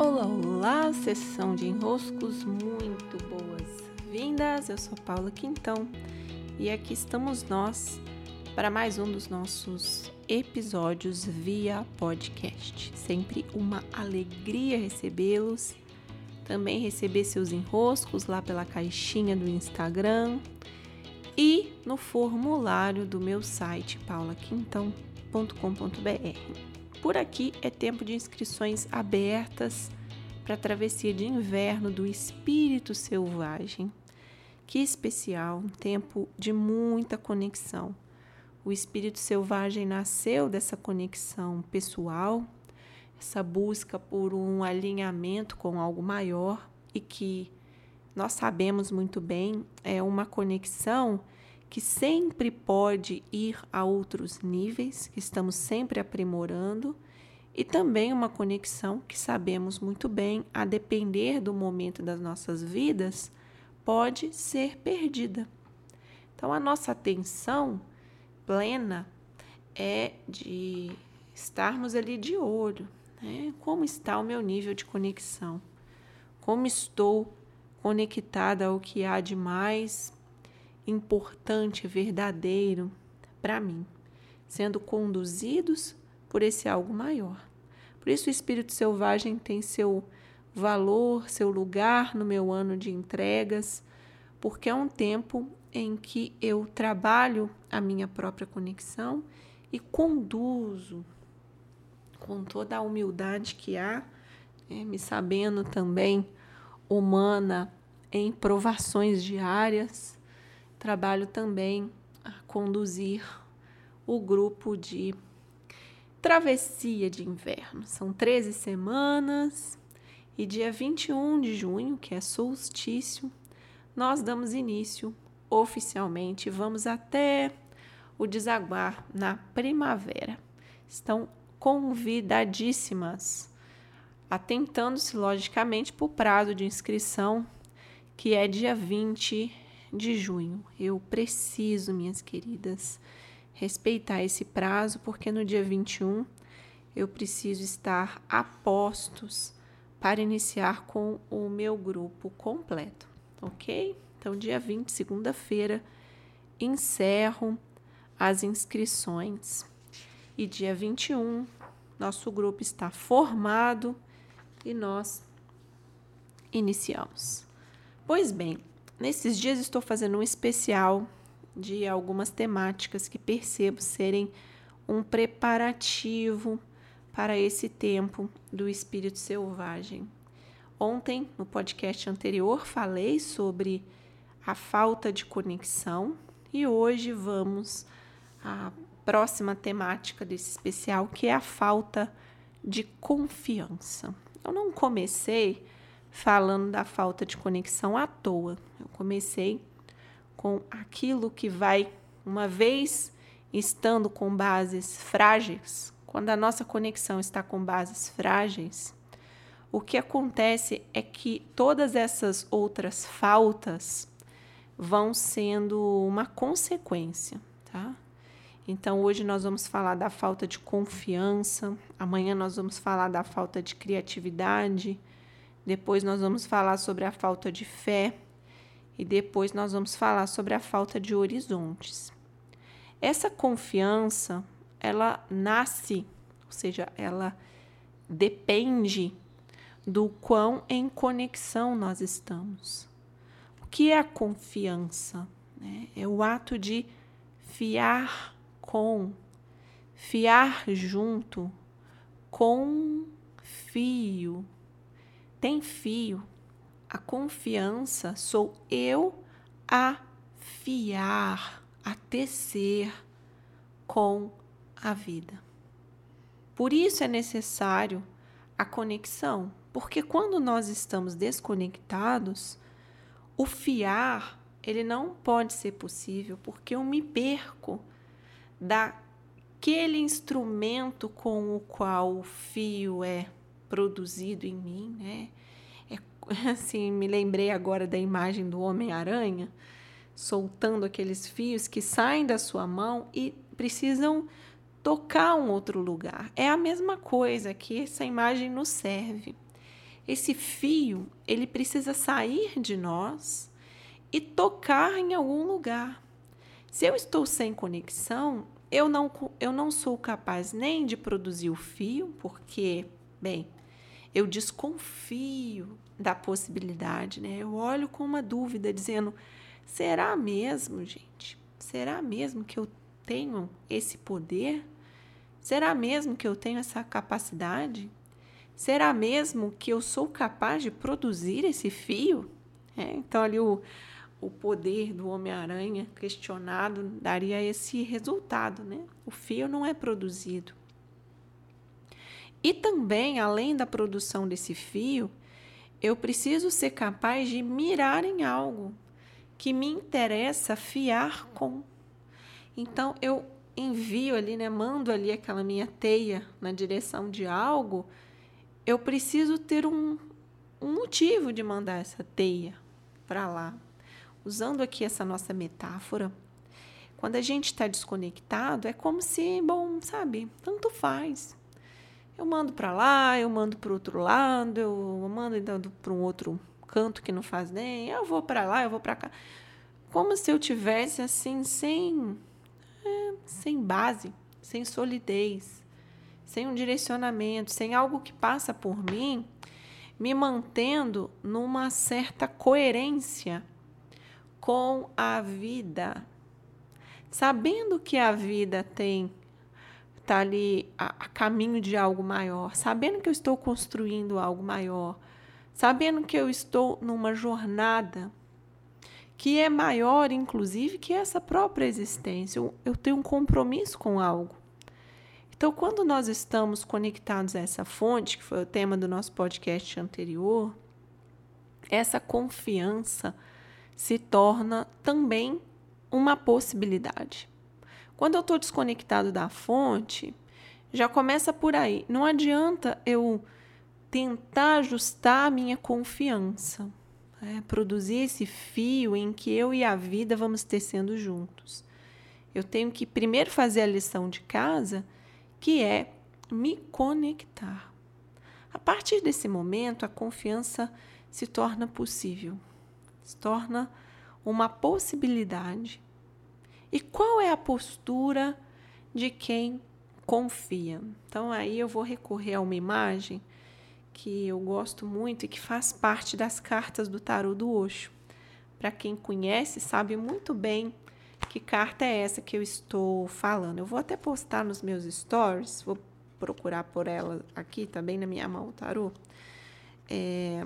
Olá, olá, sessão de enroscos, muito boas-vindas. Eu sou Paula Quintão e aqui estamos nós para mais um dos nossos episódios via podcast. Sempre uma alegria recebê-los. Também receber seus enroscos lá pela caixinha do Instagram e no formulário do meu site paulaquintão.com.br. Por aqui é tempo de inscrições abertas para a travessia de inverno do espírito selvagem. Que especial, um tempo de muita conexão. O espírito selvagem nasceu dessa conexão pessoal, essa busca por um alinhamento com algo maior e que nós sabemos muito bem é uma conexão que sempre pode ir a outros níveis, que estamos sempre aprimorando, e também uma conexão que sabemos muito bem, a depender do momento das nossas vidas, pode ser perdida. Então, a nossa atenção plena é de estarmos ali de olho, né? Como está o meu nível de conexão? Como estou conectada ao que há de mais importante, verdadeiro para mim, sendo conduzidos por esse algo maior. Por isso, o espírito selvagem tem seu valor, seu lugar no meu ano de entregas, porque é um tempo em que eu trabalho a minha própria conexão e conduzo com toda a humildade que há, né, me sabendo também humana em provações diárias, trabalho também a conduzir o grupo de travessia de inverno. São 13 semanas e dia 21 de junho, que é solstício, nós damos início oficialmente. Vamos até o desaguar na primavera. Estão convidadíssimas, atentando-se logicamente para o prazo de inscrição, que é dia 20 de junho. Eu preciso, minhas queridas, respeitar esse prazo, porque no dia 21 eu preciso estar a postos para iniciar com o meu grupo completo, ok? Então, dia 20, segunda-feira, encerro as inscrições e dia 21 nosso grupo está formado e nós iniciamos. Pois bem, Nesses dias estou fazendo um especial de algumas temáticas que percebo serem um preparativo para esse tempo do espírito selvagem. Ontem, no podcast anterior, falei sobre a falta de conexão e hoje vamos à próxima temática desse especial, que é a falta de confiança. Eu não comecei falando da falta de conexão à toa. Eu comecei com aquilo que vai, uma vez estando com bases frágeis, quando a nossa conexão está com bases frágeis, o que acontece é que todas essas outras faltas vão sendo uma consequência, tá? Então, hoje nós vamos falar da falta de confiança, amanhã nós vamos falar da falta de criatividade, depois nós vamos falar sobre a falta de fé e depois nós vamos falar sobre a falta de horizontes. Essa confiança, ela nasce, ou seja, ela depende do quão em conexão nós estamos. O que é a confiança? É o ato de fiar com, fiar junto, confio, tem fio. A confiança sou eu a fiar, a tecer com a vida. Por isso é necessário a conexão, porque quando nós estamos desconectados, o fiar ele não pode ser possível, porque eu me perco daquele instrumento com o qual o fio é produzido em mim, né? É, assim, me lembrei agora da imagem do Homem-Aranha soltando aqueles fios que saem da sua mão e precisam tocar um outro lugar. É a mesma coisa que essa imagem nos serve. esse fio, ele precisa sair de nós e tocar em algum lugar. Se eu estou sem conexão, eu não, eu não sou capaz nem de produzir o fio, porque, bem, eu desconfio da possibilidade, né? Eu olho com uma dúvida, dizendo: será mesmo, gente? Será mesmo que eu tenho esse poder? Será mesmo que eu tenho essa capacidade? Será mesmo que eu sou capaz de produzir esse fio? É, então, ali o, o poder do Homem-Aranha questionado daria esse resultado, né? O fio não é produzido. E também, além da produção desse fio, eu preciso ser capaz de mirar em algo que me interessa fiar com. Então, eu envio ali, né, mando ali aquela minha teia na direção de algo eu preciso ter um, um motivo de mandar essa teia para lá. Usando aqui essa nossa metáfora, quando a gente está desconectado, é como se, bom, sabe, tanto faz. Eu mando para lá, eu mando para outro lado, eu mando então para um outro canto que não faz nem, eu vou para lá, eu vou para cá. Como se eu tivesse assim sem é, sem base, sem solidez sem um direcionamento, sem algo que passa por mim, me mantendo numa certa coerência com a vida, sabendo que a vida tem tá ali a, a, caminho de algo maior, sabendo que eu estou construindo algo maior, sabendo que eu estou numa jornada que é maior, inclusive, que essa própria existência. Eu, eu tenho um compromisso com algo. Então, quando nós estamos conectados a essa fonte, que foi o tema do nosso podcast anterior, essa confiança se torna também uma possibilidade. Quando eu estou desconectado da fonte, já começa por aí. Não adianta eu tentar ajustar a minha confiança, é, produzir esse fio em que eu e a vida vamos tecendo juntos. Eu tenho que primeiro fazer a lição de casa que é me conectar. A partir desse momento, a confiança se torna possível, se torna uma possibilidade. E qual é a postura de quem confia? Então, aí eu vou recorrer a uma imagem que eu gosto muito e que faz parte das cartas do tarô do Osho. Para quem conhece, sabe muito bem que carta é essa que eu estou falando. Eu vou até postar nos meus stories, vou procurar por ela aqui também na minha mão, tarô. É,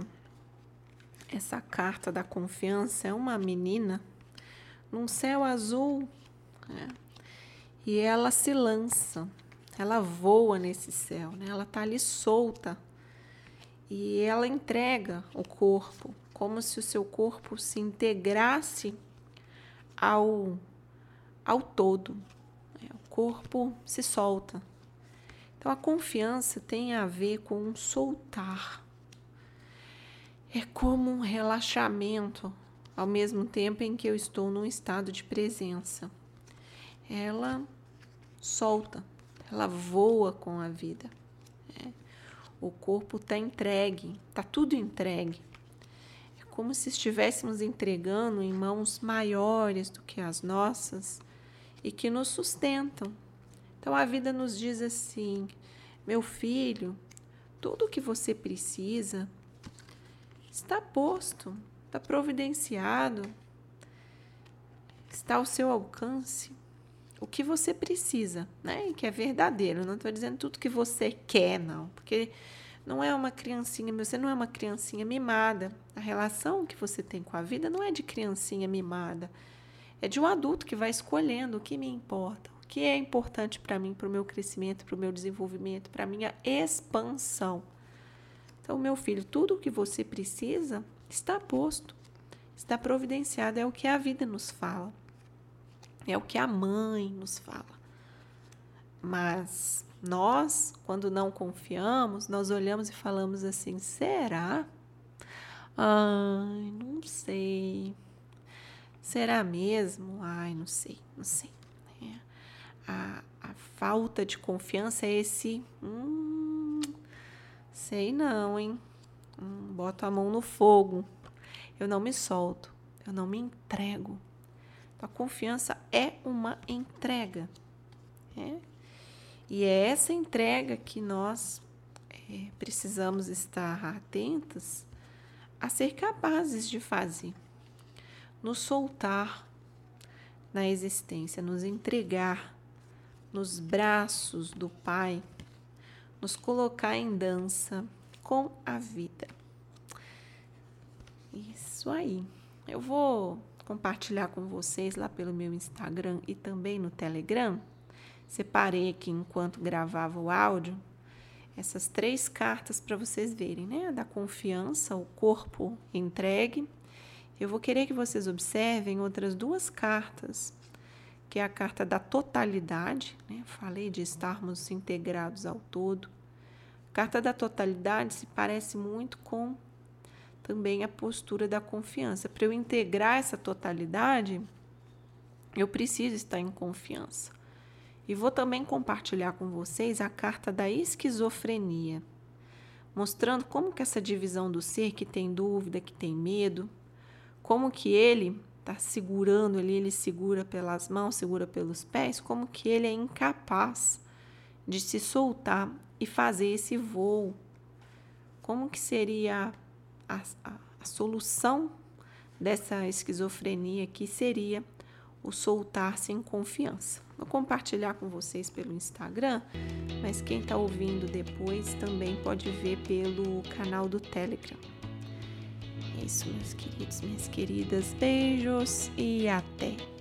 essa carta da confiança é uma menina num céu azul né? e ela se lança, ela voa nesse céu, né? ela está ali solta e ela entrega o corpo, como se o seu corpo se integrasse ao ao todo. Né? O corpo se solta. Então a confiança tem a ver com um soltar. É como um relaxamento ao mesmo tempo em que eu estou num estado de presença. Ela solta, ela voa com a vida. Né? O corpo está entregue, está tudo entregue. É como se estivéssemos entregando em mãos maiores do que as nossas e que nos sustentam. Então a vida nos diz assim: meu filho, tudo o que você precisa está posto, está providenciado, está ao seu alcance. O que você precisa, né? E que é verdadeiro. Não estou dizendo tudo que você quer, não, porque não é uma criancinha, você não é uma criancinha mimada. A relação que você tem com a vida não é de criancinha mimada é de um adulto que vai escolhendo o que me importa, o que é importante para mim, para o meu crescimento, para o meu desenvolvimento, para a minha expansão. Então, meu filho, tudo o que você precisa está posto, está providenciado, é o que a vida nos fala, é o que a mãe nos fala. Mas nós, quando não confiamos, nós olhamos e falamos assim: será? Ai, não sei. Será mesmo? Ai, não sei, não sei. É. A, a falta de confiança é esse. Hum, sei não, hein? Boto a mão no fogo, eu não me solto, eu não me entrego. Então, a confiança é uma entrega. É? E é essa entrega que nós é, precisamos estar atentos a ser capazes de fazer. Nos soltar na existência, nos entregar nos braços do Pai, nos colocar em dança com a vida. Isso aí. Eu vou compartilhar com vocês lá pelo meu Instagram e também no Telegram. Separei aqui enquanto gravava o áudio essas três cartas para vocês verem, né? Da confiança, o corpo entregue. Eu vou querer que vocês observem outras duas cartas, que é a carta da totalidade, né? Falei de estarmos integrados ao todo. Carta da totalidade se parece muito com também a postura da confiança. Para eu integrar essa totalidade, eu preciso estar em confiança. E vou também compartilhar com vocês a carta da esquizofrenia, mostrando como que essa divisão do ser que tem dúvida, que tem medo, como que ele está segurando ali, ele segura pelas mãos, segura pelos pés, como que ele é incapaz de se soltar e fazer esse voo. Como que seria a, a, a solução dessa esquizofrenia que seria o soltar-se confiança. Vou compartilhar com vocês pelo Instagram, mas quem está ouvindo depois também pode ver pelo canal do Telegram. É isso, meus queridos, minhas queridas. Beijos e até!